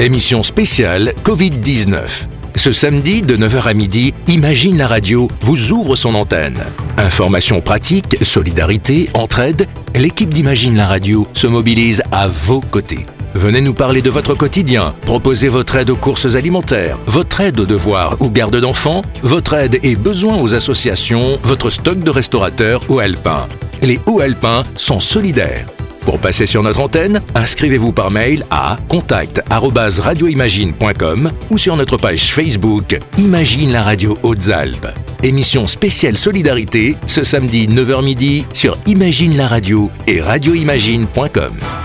Émission spéciale Covid-19. Ce samedi de 9h à midi, Imagine la radio vous ouvre son antenne. Informations pratiques, solidarité, entraide, l'équipe d'Imagine la radio se mobilise à vos côtés. Venez nous parler de votre quotidien, proposez votre aide aux courses alimentaires, votre aide aux devoirs ou garde d'enfants, votre aide et besoin aux associations, votre stock de restaurateurs ou alpins. Les hauts alpins sont solidaires. Pour passer sur notre antenne, inscrivez-vous par mail à contact@radioimagine.com ou sur notre page Facebook Imagine la radio Hautes-Alpes. Émission spéciale solidarité ce samedi 9h midi sur Imagine la radio et radioimagine.com.